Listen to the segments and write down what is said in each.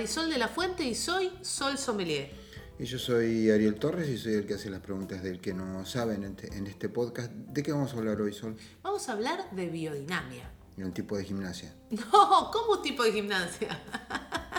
Marisol de la Fuente y soy Sol Sommelier. Y yo soy Ariel Torres y soy el que hace las preguntas del que no saben en este, este podcast. ¿De qué vamos a hablar hoy, Sol? Vamos a hablar de biodinamia. Un tipo de gimnasia. No, ¿cómo tipo de gimnasia?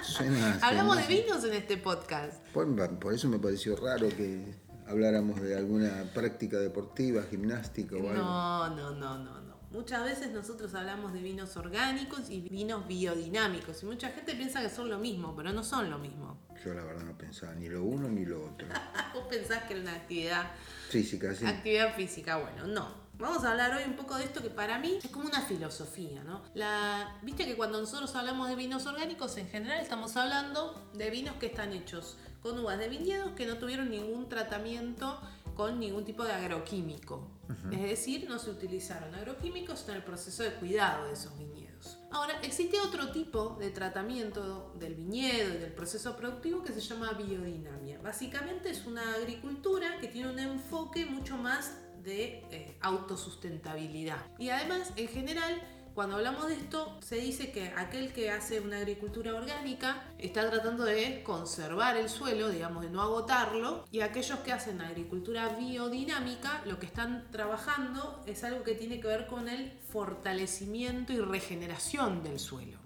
Suena Hablamos de vinos en este podcast. Por, por eso me pareció raro que habláramos de alguna práctica deportiva, gimnástica o algo. No, no, no, no, no. Muchas veces nosotros hablamos de vinos orgánicos y vinos biodinámicos y mucha gente piensa que son lo mismo, pero no son lo mismo. Yo la verdad no pensaba ni lo uno ni lo otro. Vos pensás que era una actividad Física, sí. Actividad física, bueno, no. Vamos a hablar hoy un poco de esto que para mí es como una filosofía, ¿no? La, Viste que cuando nosotros hablamos de vinos orgánicos, en general estamos hablando de vinos que están hechos con uvas de viñedos que no tuvieron ningún tratamiento con ningún tipo de agroquímico. Es decir, no se utilizaron agroquímicos en el proceso de cuidado de esos viñedos. Ahora, existe otro tipo de tratamiento del viñedo y del proceso productivo que se llama biodinamia. Básicamente es una agricultura que tiene un enfoque mucho más de eh, autosustentabilidad. Y además, en general, cuando hablamos de esto, se dice que aquel que hace una agricultura orgánica está tratando de conservar el suelo, digamos, de no agotarlo, y aquellos que hacen agricultura biodinámica, lo que están trabajando es algo que tiene que ver con el fortalecimiento y regeneración del suelo.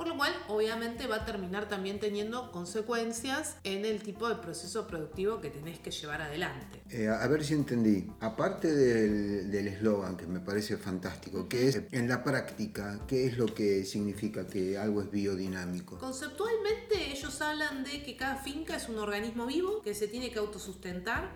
Por lo cual, obviamente, va a terminar también teniendo consecuencias en el tipo de proceso productivo que tenés que llevar adelante. Eh, a ver si entendí. Aparte del del eslogan, que me parece fantástico, que es en la práctica, ¿qué es lo que significa que algo es biodinámico? Conceptualmente ellos hablan de que cada finca es un organismo vivo que se tiene que autosustentar,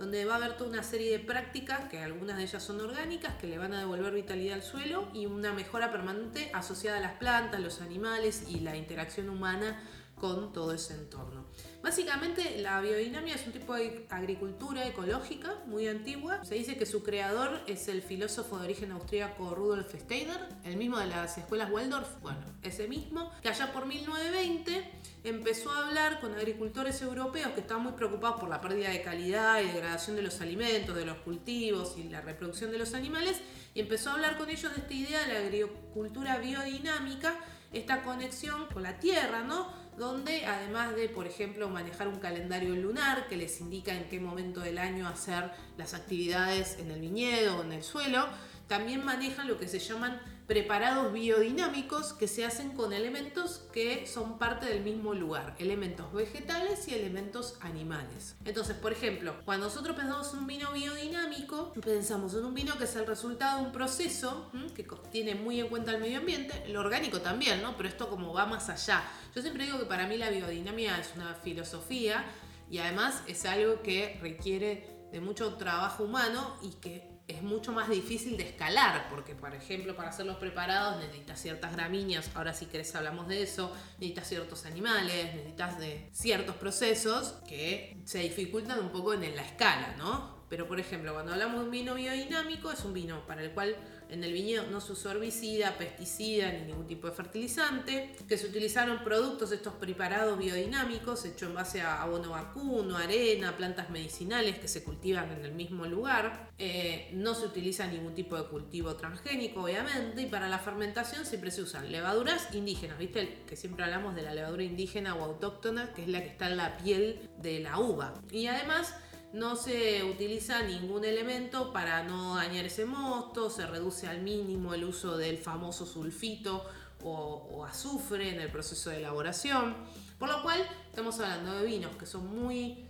donde va a haber toda una serie de prácticas, que algunas de ellas son orgánicas, que le van a devolver vitalidad al suelo y una mejora permanente asociada a las plantas, los animales y la interacción humana con todo ese entorno. Básicamente la biodinamia es un tipo de agricultura ecológica muy antigua. Se dice que su creador es el filósofo de origen austríaco Rudolf Steiner, el mismo de las escuelas Waldorf, bueno, ese mismo, que allá por 1920 empezó a hablar con agricultores europeos que estaban muy preocupados por la pérdida de calidad y degradación de los alimentos, de los cultivos y la reproducción de los animales, y empezó a hablar con ellos de esta idea de la agricultura biodinámica, esta conexión con la tierra, ¿no? Donde además de, por ejemplo, manejar un calendario lunar que les indica en qué momento del año hacer las actividades en el viñedo o en el suelo, también manejan lo que se llaman preparados biodinámicos que se hacen con elementos que son parte del mismo lugar, elementos vegetales y elementos animales. Entonces, por ejemplo, cuando nosotros pensamos en un vino biodinámico, pensamos en un vino que es el resultado de un proceso que tiene muy en cuenta el medio ambiente, lo orgánico también, ¿no? Pero esto como va más allá. Yo siempre digo que para mí la biodinamia es una filosofía y además es algo que requiere de mucho trabajo humano y que es mucho más difícil de escalar, porque por ejemplo para hacer los preparados necesitas ciertas gramíneas, ahora si querés hablamos de eso, necesitas ciertos animales, necesitas de ciertos procesos que se dificultan un poco en la escala, ¿no? Pero por ejemplo, cuando hablamos de un vino biodinámico, es un vino para el cual en el viñedo no se usó herbicida, pesticida ni ningún tipo de fertilizante, que se utilizaron productos estos preparados biodinámicos hechos en base a abono vacuno, arena, plantas medicinales que se cultivan en el mismo lugar. Eh, no se utiliza ningún tipo de cultivo transgénico, obviamente, y para la fermentación siempre se usan levaduras indígenas, ¿viste? Que siempre hablamos de la levadura indígena o autóctona, que es la que está en la piel de la uva. Y además no se utiliza ningún elemento para no dañar ese mosto, se reduce al mínimo el uso del famoso sulfito o, azufre en el proceso de elaboración. Por lo cual estamos hablando de vinos que son muy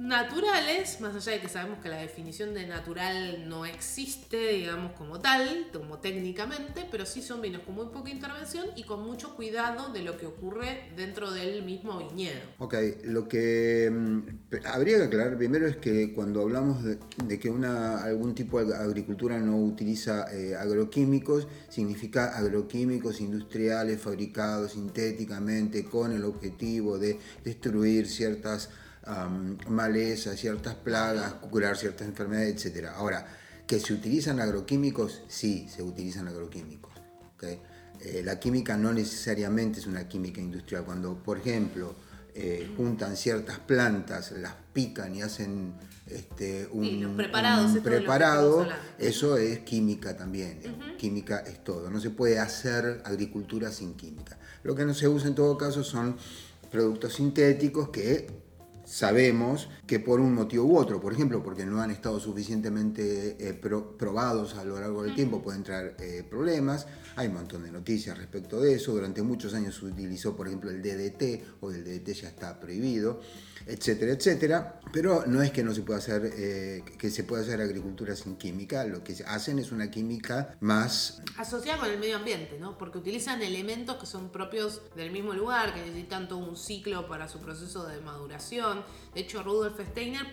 naturales, más allá de que sabemos que la definición de natural no existe, digamos, como tal, como técnicamente, pero sí son vinos con muy poca intervención y con mucho cuidado de lo que ocurre dentro del mismo viñedo. Ok, lo que mm, habría que aclarar primero es que cuando hablamos de, que una, algún tipo de agricultura no utiliza eh, agroquímicos, significa agroquímicos industriales fabricados sintéticamente con el objetivo de destruir ciertas malezas, ciertas plagas, curar ciertas enfermedades, etc. Ahora, que se utilizan agroquímicos, sí, se utilizan agroquímicos. Eh, la química no necesariamente es una química industrial. Cuando, por ejemplo, eh, juntan ciertas plantas, las pican y hacen este, un, preparado, eso es química también. Química es todo. No se puede hacer agricultura sin química. Lo que no se usa en todo caso son productos sintéticos que sabemos que por un motivo u otro, por ejemplo, porque no han estado suficientemente eh, probados a lo largo del tiempo, pueden traer eh, problemas. Hay un montón de noticias respecto de eso. Durante muchos años se utilizó, por ejemplo, el DDT, o el DDT ya está prohibido, etcétera, etcétera. Pero no es que no se pueda hacer, eh, que se pueda hacer agricultura sin química. Lo que hacen es una química más asociada con el medio ambiente, ¿no? Porque utilizan elementos que son propios del mismo lugar, que necesitan todo un ciclo para su proceso de maduración. De hecho, Rudolf Steiner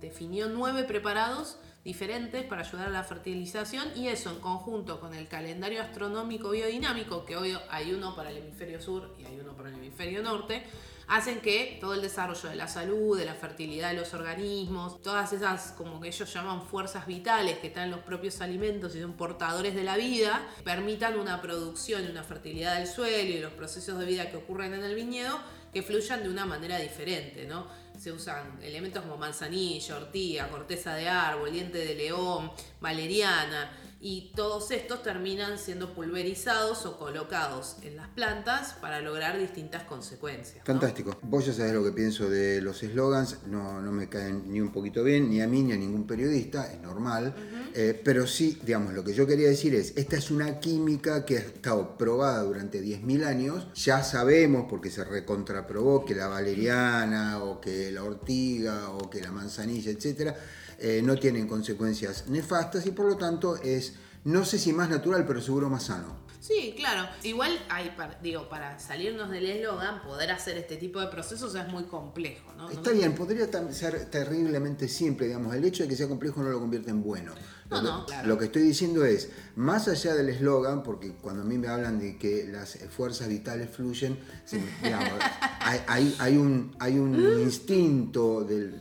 definió nueve preparados diferentes para ayudar a la fertilización y eso en conjunto con el calendario astronómico biodinámico, que hoy hay uno para el hemisferio sur y hay uno para el hemisferio norte, hacen que todo el desarrollo de la salud, de la fertilidad de los organismos, todas esas como que ellos llaman fuerzas vitales que están en los propios alimentos y son portadores de la vida, permitan una producción y una fertilidad del suelo y los procesos de vida que ocurren en el viñedo que fluyan de una manera diferente, ¿no? Se usan elementos como manzanilla, ortiga, corteza de árbol, diente de león, valeriana, y todos estos terminan siendo pulverizados o colocados en las plantas para lograr distintas consecuencias. Fantástico. Vos ya sabés lo que pienso de los eslogans, no, no, me caen ni un poquito bien, ni a mí ni a ningún periodista, es normal, eh, pero sí, digamos, lo que yo quería decir es, esta es una química que ha estado probada durante 10.000 años, ya sabemos, porque se recontraprobó, que la valeriana o que la ortiga o que la manzanilla, etcétera, eh, no tienen consecuencias nefastas y por lo tanto es, no sé si más natural, pero seguro más sano. Sí, claro. Igual hay, digo, para salirnos del eslogan, poder hacer este tipo de procesos es muy complejo, ¿no? Está bien, podría ser terriblemente simple, digamos. El hecho de que sea complejo no lo convierte en bueno. No, no, Lo que estoy diciendo es, más allá del eslogan, porque cuando a mí me hablan de que las fuerzas vitales fluyen, hay, un, hay un instinto del,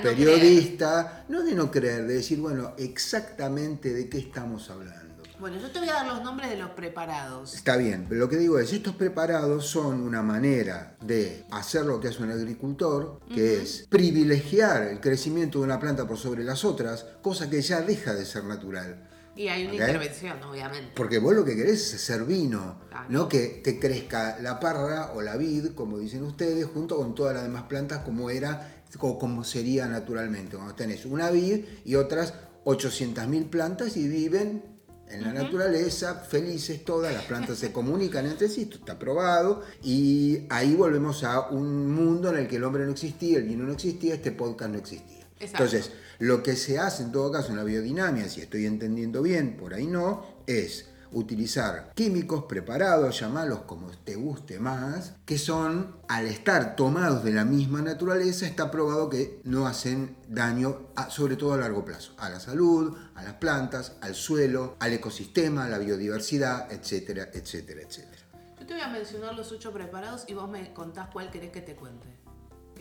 periodista, no de no creer, de decir, bueno, exactamente de qué estamos hablando. Bueno, yo te voy a dar los nombres de los preparados. Está bien, pero lo que digo es, estos preparados son una manera de hacer lo que hace un agricultor, que es privilegiar el crecimiento de una planta por sobre las otras, cosa que ya deja de ser natural. Y hay una intervención, obviamente. Porque vos lo que querés es hacer vino, no que te crezca la parra o la vid, como dicen ustedes, junto con todas las demás plantas como era o como sería naturalmente. Cuando tenés una vid y otras 800.000 plantas y viven en la naturaleza, felices todas, las plantas se comunican entre sí, esto está probado, y ahí volvemos a un mundo en el que el hombre no existía, el vino no existía, este podcast no existía. Entonces, lo que se hace en todo caso en la biodinamia, si estoy entendiendo bien, por ahí no, es utilizar químicos preparados, llamalos como te guste más, que son, al estar tomados de la misma naturaleza, está probado que no hacen daño, sobre todo a largo plazo, a la salud, a las plantas, al suelo, al ecosistema, a la biodiversidad, etcétera, etcétera, etcétera. Yo te voy a mencionar los ocho preparados y vos me contás cuál querés que te cuente.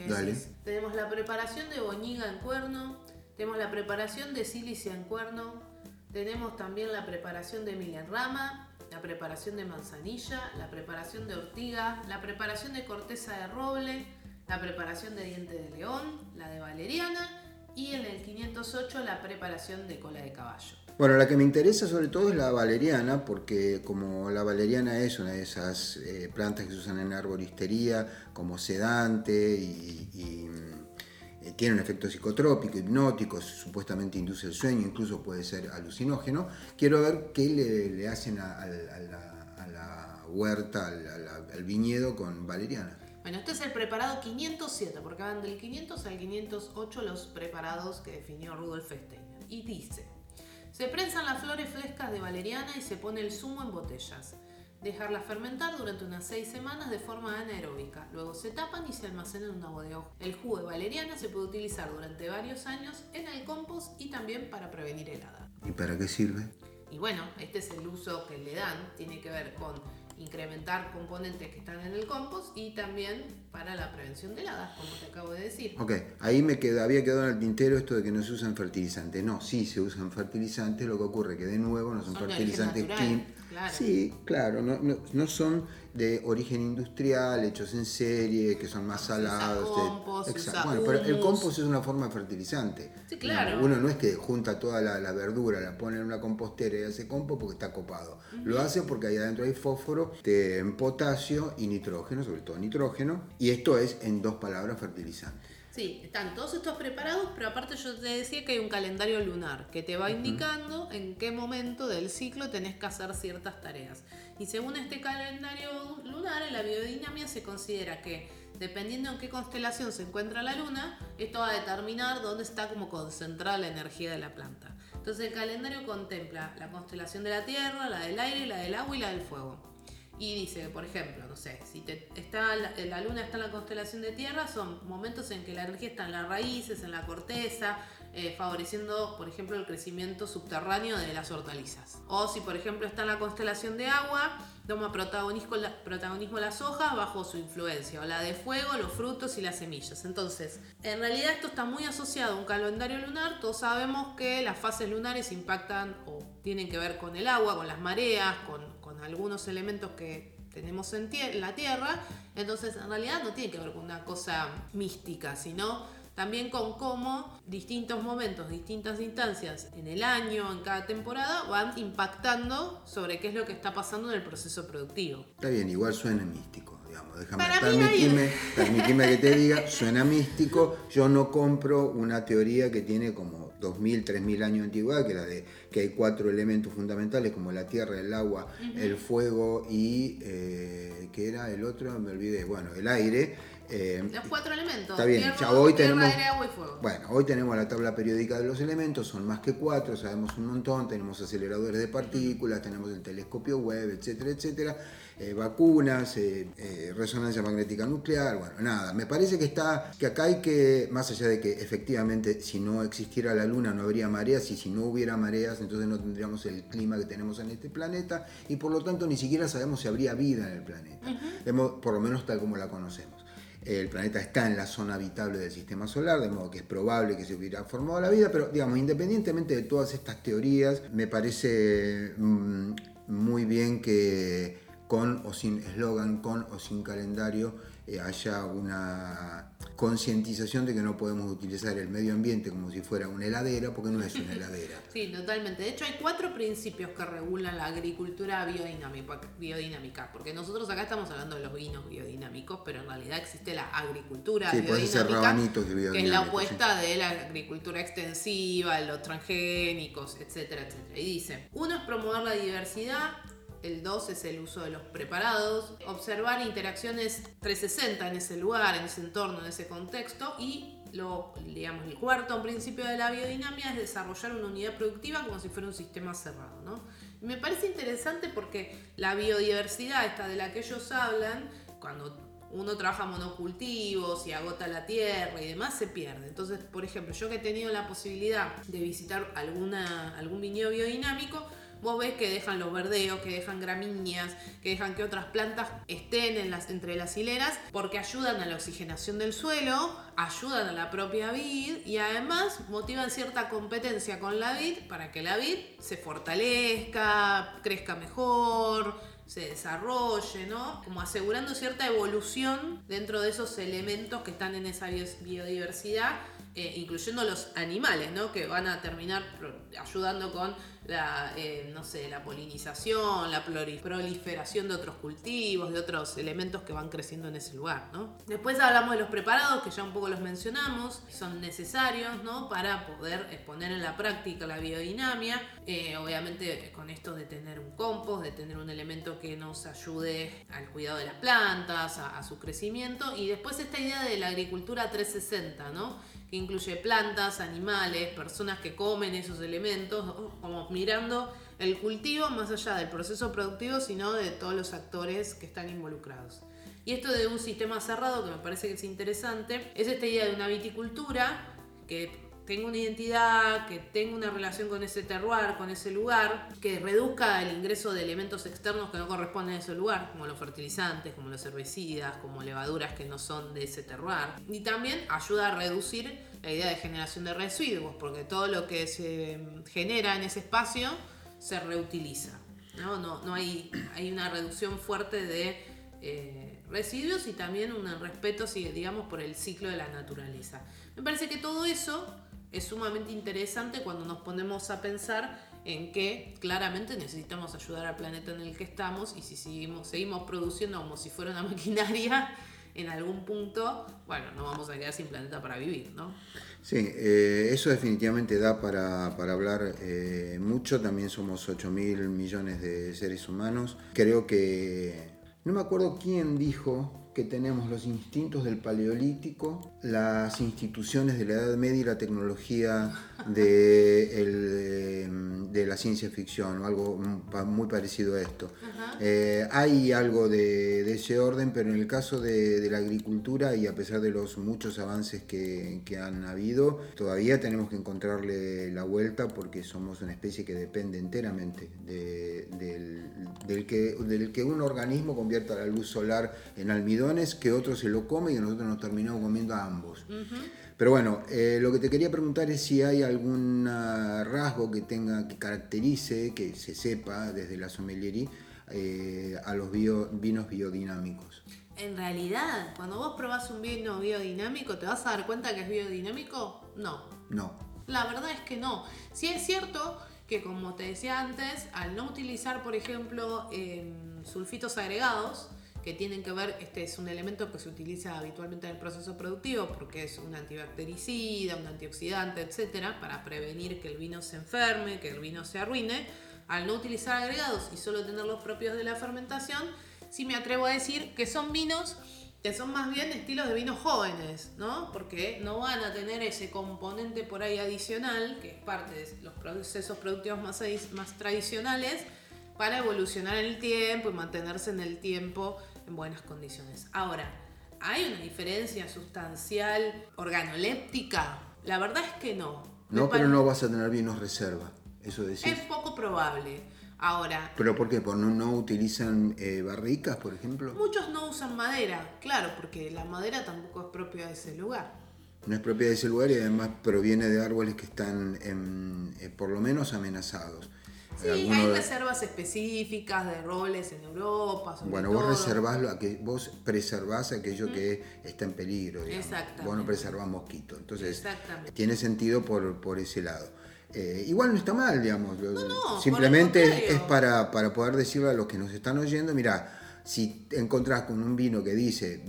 Dale. tenemos la preparación de boñiga en cuerno, tenemos la preparación de sílice en cuerno, tenemos también la preparación de milen rama, la preparación de manzanilla, la preparación de ortiga, la preparación de corteza de roble, la preparación de diente de león, la de valeriana y en el 508 la preparación de cola de caballo. Bueno, la que me interesa sobre todo es la valeriana, porque como la valeriana es una de esas eh, plantas que se usan en arboristería como sedante y eh, tiene un efecto psicotrópico, hipnótico, supuestamente induce el sueño, incluso puede ser alucinógeno. Quiero ver qué le, hacen a, la, huerta, al, viñedo con valeriana. Bueno, este es el preparado 507, porque van del 500 al 508 los preparados que definió Rudolf Steiner. Y dice, se prensan las flores frescas de valeriana y se pone el zumo en botellas. Dejarlas fermentar durante unas 6 semanas de forma anaeróbica. Luego se tapan y se almacenan en una bodega. El jugo de valeriana se puede utilizar durante varios años en el compost y también para prevenir helada. ¿Y para qué sirve? Y bueno, este es el uso que le dan. Tiene que ver con incrementar componentes que están en el compost y también para la prevención de heladas, como te acabo de decir. Ok, ahí me queda, había quedado en el tintero esto de que no se usan fertilizantes. No, sí se usan fertilizantes, lo que ocurre que de nuevo no son, fertilizantes claro. Sí, claro, no, no, no son de origen industrial, hechos en serie, que son más Se usa salados. de- compost, se Exacto. usa Bueno, pero el compost es una forma de fertilizante. Sí, claro. Uno no es que junta toda la, la verdura, la pone en una compostera y hace compost porque está copado. Lo hace porque ahí adentro hay fósforo, de- en potasio y nitrógeno, sobre todo nitrógeno. Y esto es, en dos palabras, fertilizante. Sí, están todos estos preparados, pero aparte yo te decía que hay un calendario lunar que te va indicando en qué momento del ciclo tenés que hacer ciertas tareas. Y según este calendario lunar, en la biodinamia se considera que dependiendo en qué constelación se encuentra la luna, esto va a determinar dónde está como concentrada la energía de la planta. Entonces el calendario contempla la constelación de la Tierra, la del aire, la del agua y la del fuego. Y dice, por ejemplo, no sé, si te, está la, la luna está en la constelación de tierra, son momentos en que la energía está en las raíces, en la corteza, eh, favoreciendo, por ejemplo, el crecimiento subterráneo de las hortalizas. O si, por ejemplo, está en la constelación de agua, toma protagonismo, la- protagonismo las hojas bajo su influencia, o la de fuego, los frutos y las semillas. Entonces, en realidad esto está muy asociado a un calendario lunar, todos sabemos que las fases lunares impactan o tienen que ver con el agua, con las mareas, con, algunos elementos que tenemos en, la Tierra, entonces en realidad no tiene que ver con una cosa mística, sino también con cómo distintos momentos, distintas instancias en el año, en cada temporada, van impactando sobre qué es lo que está pasando en el proceso productivo. Está bien, igual suena místico, digamos. Déjame, permitime, permitime que te diga, suena místico. Yo no compro una teoría que tiene como 2.000, 3.000 años de antigüedad, que la de que hay cuatro elementos fundamentales como la tierra, el agua, el fuego y eh, ¿qué era el otro? Me olvidé. Bueno, el aire. eh, Los cuatro elementos, Está bien, tierra, ya hoy tierra, tenemos. aire, agua y fuego. Bueno, hoy tenemos la tabla periódica de los elementos, son más que cuatro, sabemos un montón, tenemos aceleradores de partículas, tenemos el telescopio web, etcétera, etcétera, eh, vacunas, eh, eh, resonancia magnética nuclear, bueno, nada. Me parece que está, que acá hay que, más allá de que efectivamente si no existiera la luna no habría mareas y si no hubiera mareas entonces no tendríamos el clima que tenemos en este planeta y por lo tanto ni siquiera sabemos si habría vida en el planeta, por lo menos tal como la conocemos. El planeta está en la zona habitable del sistema solar, de modo que es probable que se hubiera formado la vida, pero digamos, independientemente de todas estas teorías, me parece mm, muy bien que con o sin eslogan, con o sin calendario, eh, haya una concientización de que no podemos utilizar el medio ambiente como si fuera una heladera, porque no es una heladera. Sí, totalmente. De hecho, hay cuatro principios que regulan la agricultura biodinámica, porque nosotros acá estamos hablando de los vinos biodinámicos, pero en realidad existe la agricultura Sí, biodinámica, rabanitos de que es la opuesta de la agricultura extensiva, los transgénicos, etcétera, etcétera. Y dice, uno es promover la diversidad, el 2 es el uso de los preparados, observar interacciones 360 en ese lugar, en ese entorno, en ese contexto y lo, digamos, el cuarto principio de la biodinamia es desarrollar una unidad productiva como si fuera un sistema cerrado. ¿no? Me parece interesante porque la biodiversidad, esta de la que ellos hablan, cuando uno trabaja monocultivos y agota la tierra y demás, se pierde. Entonces, por ejemplo, yo que he tenido la posibilidad de visitar alguna, algún viñedo biodinámico, vos ves que dejan los verdeos, que dejan gramíneas, que dejan que otras plantas estén entre las hileras, porque ayudan a la oxigenación del suelo, ayudan a la propia vid y además motivan cierta competencia con la vid para que la vid se fortalezca, crezca mejor, se desarrolle, ¿no? Como asegurando cierta evolución dentro de esos elementos que están en esa bio- biodiversidad eh, incluyendo los animales, ¿no? Que van a terminar ayudando con la, eh, no sé, la polinización, la proliferación de otros cultivos, de otros elementos que van creciendo en ese lugar, ¿no? Después hablamos de los preparados, que ya un poco los mencionamos, son necesarios, ¿no? Para poder eh, poner en la práctica la biodinamia, obviamente con esto de tener un compost, de tener un elemento que nos ayude al cuidado de las plantas, a su crecimiento, y después esta idea de la agricultura 360, ¿no? Que incluye plantas, animales, personas que comen esos elementos, como mirando el cultivo más allá del proceso productivo, sino de todos los actores que están involucrados. Y esto de un sistema cerrado, que me parece que es interesante, es esta idea de una viticultura que tenga una identidad, que tenga una relación con ese terroir, con ese lugar, que reduzca el ingreso de elementos externos que no corresponden a ese lugar, como los fertilizantes, como los herbicidas, como levaduras que no son de ese terroir. Y también ayuda a reducir la idea de generación de residuos, porque todo lo que se genera en ese espacio se reutiliza. No, no, no hay, hay una reducción fuerte de eh, residuos y también un respeto, digamos, por el ciclo de la naturaleza. Me parece que todo eso es sumamente interesante cuando nos ponemos a pensar en que claramente necesitamos ayudar al planeta en el que estamos y si seguimos, seguimos produciendo como si fuera una maquinaria, en algún punto, bueno, no vamos a quedar sin planeta para vivir, ¿no? Sí, eh, eso definitivamente da para, hablar eh, mucho, también somos 8 mil millones de seres humanos. Creo que, no me acuerdo quién dijo que tenemos los instintos del paleolítico, las instituciones de la Edad Media y la tecnología de, de la ciencia ficción, o algo muy parecido a esto. Eh, hay algo de, ese orden, pero en el caso de, la agricultura, y a pesar de los muchos avances que, que han habido, todavía tenemos que encontrarle la vuelta porque somos una especie que depende enteramente del, del, que, del que un organismo convierta la luz solar en almidón que otro se lo come y nosotros nos terminamos comiendo a ambos. Pero bueno, eh, lo que te quería preguntar es si hay algún rasgo que tenga, que caracterice, que se sepa desde la sommelier eh, a los vinos biodinámicos. En realidad, cuando vos probás un vino biodinámico, ¿te vas a dar cuenta que es biodinámico? No. No. La verdad es que no. Si es cierto que, como te decía antes, al no utilizar, por ejemplo, em, sulfitos agregados, que tienen que ver, este es un elemento que se utiliza habitualmente en el proceso productivo porque es un antibactericida, un antioxidante, etcétera, para prevenir que el vino se enferme, que el vino se arruine. Al no utilizar agregados y solo tener los propios de la fermentación, sí me atrevo a decir que son vinos que son más bien estilos de vinos jóvenes, ¿no? Porque no van a tener ese componente por ahí adicional, que es parte de los procesos productivos más, más tradicionales, para evolucionar en el tiempo y mantenerse en el tiempo en buenas condiciones. Ahora, ¿hay una diferencia sustancial organoléptica? La verdad es que no. No, pero no vas a tener vinos reserva, eso decís. Es poco probable. Ahora. ¿Pero por qué? ¿Por no, no utilizan eh, barricas, por ejemplo? Muchos no usan madera, claro, porque la madera tampoco es propia de ese lugar. No es propia de ese lugar y además proviene de árboles que están eh, por lo menos amenazados. Sí, hay reservas específicas de roles en Europa. bueno, vos reservás lo que vos preservás aquello que está en peligro. Exactamente. Vos no preservás mosquitos. Entonces, tiene sentido por, por ese lado. Eh, igual no está mal, digamos. Simplemente es para, para poder decirle a los que nos están oyendo, mira, si encontrás con un vino que dice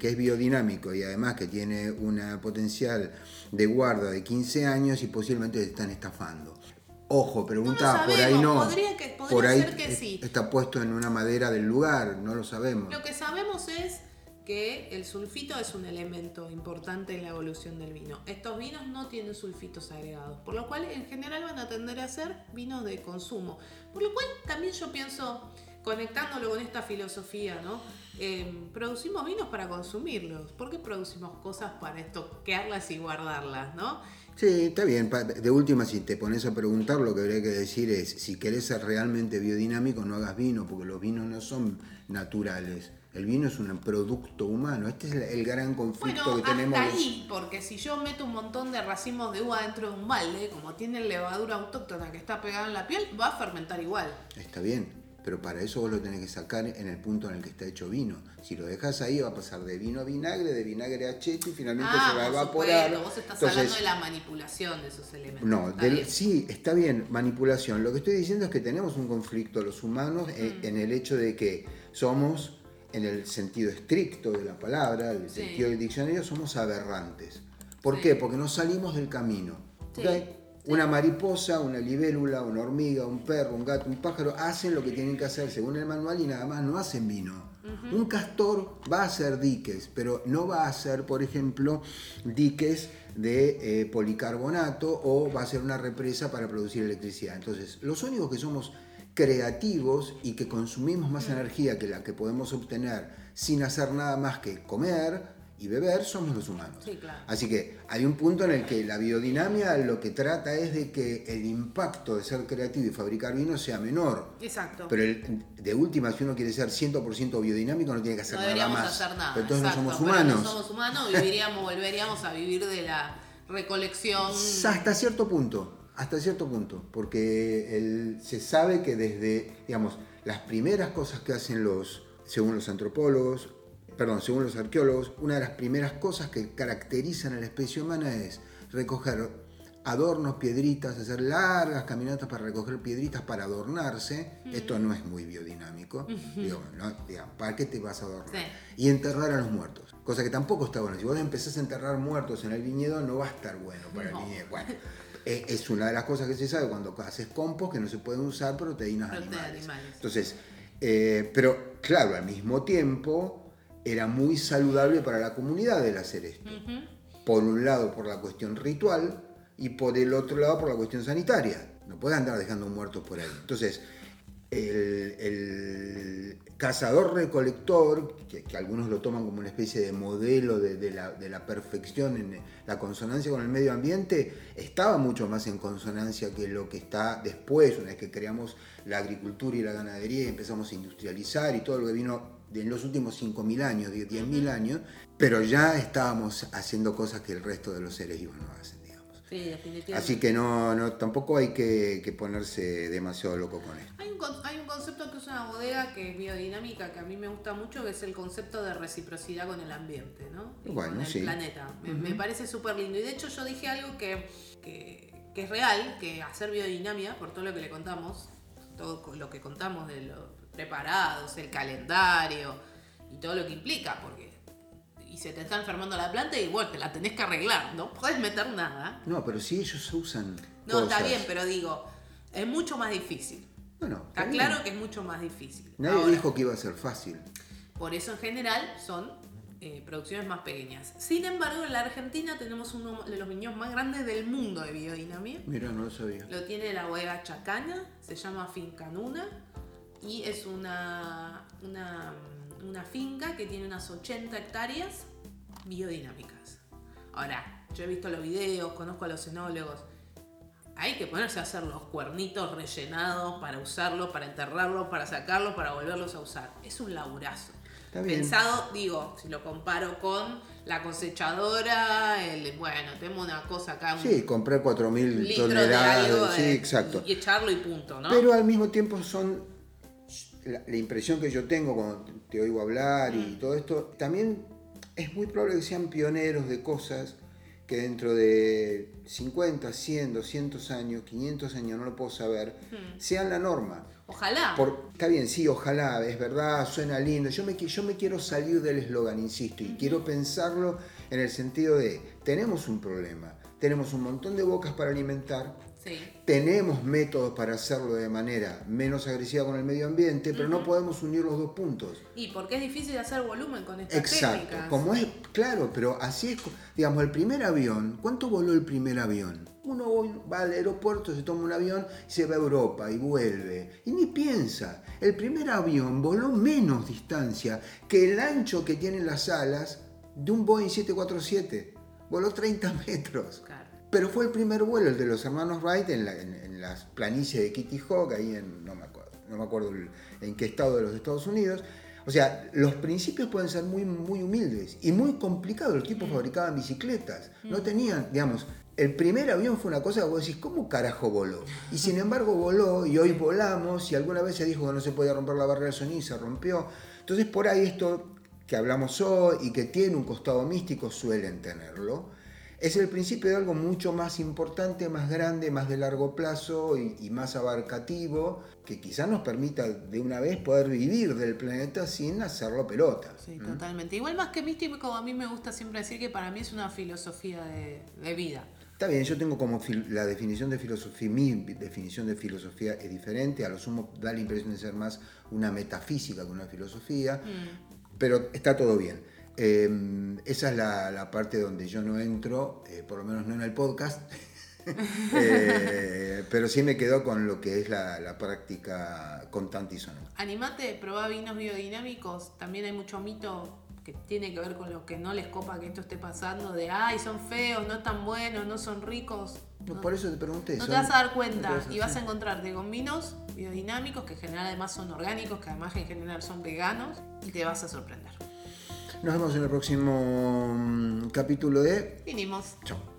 que es biodinámico y además que tiene una potencial de guarda de 15 años y posiblemente te están estafando. Ojo, pregunta, por ahí no. Podría que, por ahí ser que sí. está puesto en una madera del lugar, no lo sabemos. Lo que sabemos es que el sulfito es un elemento importante en la evolución del vino. Estos vinos no tienen sulfitos agregados, por lo cual en general van a tender a ser vinos de consumo. Por lo cual también yo pienso, conectándolo con esta filosofía, ¿no? Em, producimos vinos para consumirlos. ¿Por qué producimos cosas para estoquearlas y guardarlas, no? Sí, está bien. De última, si te pones a preguntar, lo que habría que decir es, si querés ser realmente biodinámico, no hagas vino, porque los vinos no son naturales. El vino es un producto humano. Este es el gran conflicto que tenemos. Hasta ahí, porque si yo meto un montón de racimos de uva dentro de un balde, como tiene levadura autóctona que está pegada en la piel, va a fermentar igual. Está bien, pero para eso vos lo tenés que sacar en el punto en el que está hecho vino. Si lo dejas ahí va a pasar de vino a vinagre, de vinagre a cheto y finalmente Ah, se va a por evaporar. supuesto, Vos estás Entonces, hablando de la manipulación de esos elementos. no, Está del- bien. sí, está bien, manipulación. Lo que estoy diciendo es que tenemos un conflicto los humanos en, Mm. en el hecho de que somos, en el sentido estricto de la palabra, el Sí. sentido del diccionario, somos aberrantes. ¿Por Sí. qué? Porque no salimos del camino. Sí. Una mariposa, una libélula, una hormiga, un perro, un gato, un pájaro hacen lo que tienen que hacer según el manual y nada más no hacen vino. Un castor va a hacer diques, pero no va a hacer, por ejemplo, diques de eh, policarbonato o va a ser una represa para producir electricidad. Entonces, los únicos que somos creativos y que consumimos más energía que la que podemos obtener sin hacer nada más que comer y beber somos los humanos. Sí, claro. Así que hay un punto en el que la biodinamia lo que trata es de que el impacto de ser creativo y fabricar vino sea menor. Exacto. Pero el- de última, si uno quiere ser 100% biodinámico, no tiene que hacer no nada deberíamos más. hacer nada. Pero entonces exacto, no somos pero humanos. No somos humanos, viviríamos, volveríamos a vivir de la recolección. Hasta cierto punto, hasta cierto punto, porque el- se sabe que desde, digamos, las primeras cosas que hacen los, según los antropólogos, perdón, según los arqueólogos, una de las primeras cosas que caracterizan a la especie humana es recoger adornos, piedritas, hacer largas caminatas para recoger piedritas para adornarse. Esto no es muy biodinámico. Digo, ¿no? Digamos, ¿Para qué te vas a adornar? Sí. Y enterrar a los muertos. Cosa que tampoco está bueno. Si vos empezás a enterrar muertos en el viñedo, no va a estar bueno para No. el viñedo. Bueno, eh, es una de las cosas que se sabe cuando haces compost que no se pueden usar proteínas Proteínas animales. animales. Entonces, eh, pero claro, al mismo tiempo era muy saludable para la comunidad el hacer esto. Por un lado por la cuestión ritual y por el otro lado por la cuestión sanitaria. No puedes andar dejando muertos por ahí. Entonces, el, el cazador-recolector, que, que algunos lo toman como una especie de modelo de, de la, de la perfección en la consonancia con el medio ambiente, estaba mucho más en consonancia que lo que está después, una vez que creamos la agricultura y la ganadería y empezamos a industrializar y todo lo que vino en los últimos 5.000 años, 10 10.000 años, pero ya estábamos haciendo cosas que el resto de los seres vivos no hacen, digamos. Sí, definitivamente. Así que no, no, tampoco hay que, que ponerse demasiado loco con esto. Hay un, hay un concepto que usa una bodega que es biodinámica, que a mí me gusta mucho, que es el concepto de reciprocidad con el ambiente, ¿no? Y Bueno, con el sí. planeta. Me, me parece súper lindo. Y de hecho yo dije algo que, que, que es real, que hacer biodinamia, por todo lo que le contamos, todo lo que contamos de los preparados, el calendario y todo lo que implica, porque y se te está enfermando la planta y bueno, te la tenés que arreglar, no puedes meter nada. No, pero si ellos usan. No, está bien, pero digo, es mucho más difícil. Bueno, Está claro que es mucho más difícil. Nadie Ahora, dijo que iba a ser fácil. Por eso en general son eh, producciones más pequeñas. Sin embargo, en la Argentina tenemos uno de los viñedos más grandes del mundo de biodinamia. Mira, no lo sabía. Lo tiene la bodega Chacana, se llama Finca Nuna y es una, una, una finca que tiene unas 80 hectáreas biodinámicas. Ahora, yo he visto los videos, conozco a los enólogos. Hay que ponerse a hacer los cuernitos rellenados para usarlo, para enterrarlo, para sacarlo, para volverlos a usar. Es un laburazo. Pensado, digo, si lo comparo con la cosechadora, el, bueno, tenemos una cosa acá, un Sí, compré 4.000 litro de toneladas. algo sí, eh, exacto. y echarlo y punto, ¿no? Pero al mismo tiempo son. La, la impresión que yo tengo cuando te oigo hablar y Mm. todo esto, también es muy probable que sean pioneros de cosas que dentro de 50, 100, 200 años, 500 años, no lo puedo saber, Mm. sean la norma. Ojalá. Por- está bien, sí, ojalá, es verdad, suena lindo. Yo me, yo me quiero salir del eslogan, insisto, y quiero pensarlo en el sentido de, tenemos un problema, tenemos un montón de bocas para alimentar, Sí. tenemos métodos para hacerlo de manera menos agresiva con el medio ambiente, pero no podemos unir los dos puntos. Y porque es difícil hacer volumen con estas Exacto, técnicas. como es, claro, pero así es, digamos, el primer avión, ¿cuánto voló el primer avión? Uno va al aeropuerto, se toma un avión, se va a Europa y vuelve, y ni piensa, el primer avión voló menos distancia que el ancho que tienen las alas de un Boeing 747, voló 30 metros. Claro. Pero fue el primer vuelo, el de los hermanos Wright, en, la- en- en las planicies de Kitty Hawk, ahí en, no me acuerdo, no me acuerdo el- en qué estado de los Estados Unidos. O sea, los principios pueden ser muy, muy humildes y muy complicados. Los tipos fabricaban bicicletas, no tenían, digamos, el primer avión fue una cosa que vos decís, ¿cómo carajo voló? Y sin embargo voló y hoy volamos y alguna vez se dijo que no se podía romper la barrera de sonido y se rompió. Entonces por ahí esto que hablamos hoy y que tiene un costado místico suelen tenerlo es el principio de algo mucho más importante, más grande, más de largo plazo y, más abarcativo, que quizás nos permita de una vez poder vivir del planeta sin hacerlo pelota. Sí, totalmente. Igual más que místico, a mí me gusta siempre decir que para mí es una filosofía de, vida. Está bien, yo tengo como la definición de filosofía, mi definición de filosofía es diferente, a lo sumo da la impresión de ser más una metafísica que una filosofía, mm. pero está todo bien. Em, esa es la, parte donde yo no entro, eh, por lo menos no en el podcast, eh, pero sí me quedo con lo que es la, práctica contante y sonora. Animate, probá vinos biodinámicos, también hay mucho mito que tiene que ver con lo que no les copa que esto esté pasando, de ay, son feos, no están buenos, no son ricos. No, por eso te pregunté. No te vas a dar cuenta y vas a encontrarte con vinos biodinámicos que en general además son orgánicos, que además en general son veganos y te vas a sorprender. Nos vemos en el próximo mm, capítulo de... Vinimos. Chao.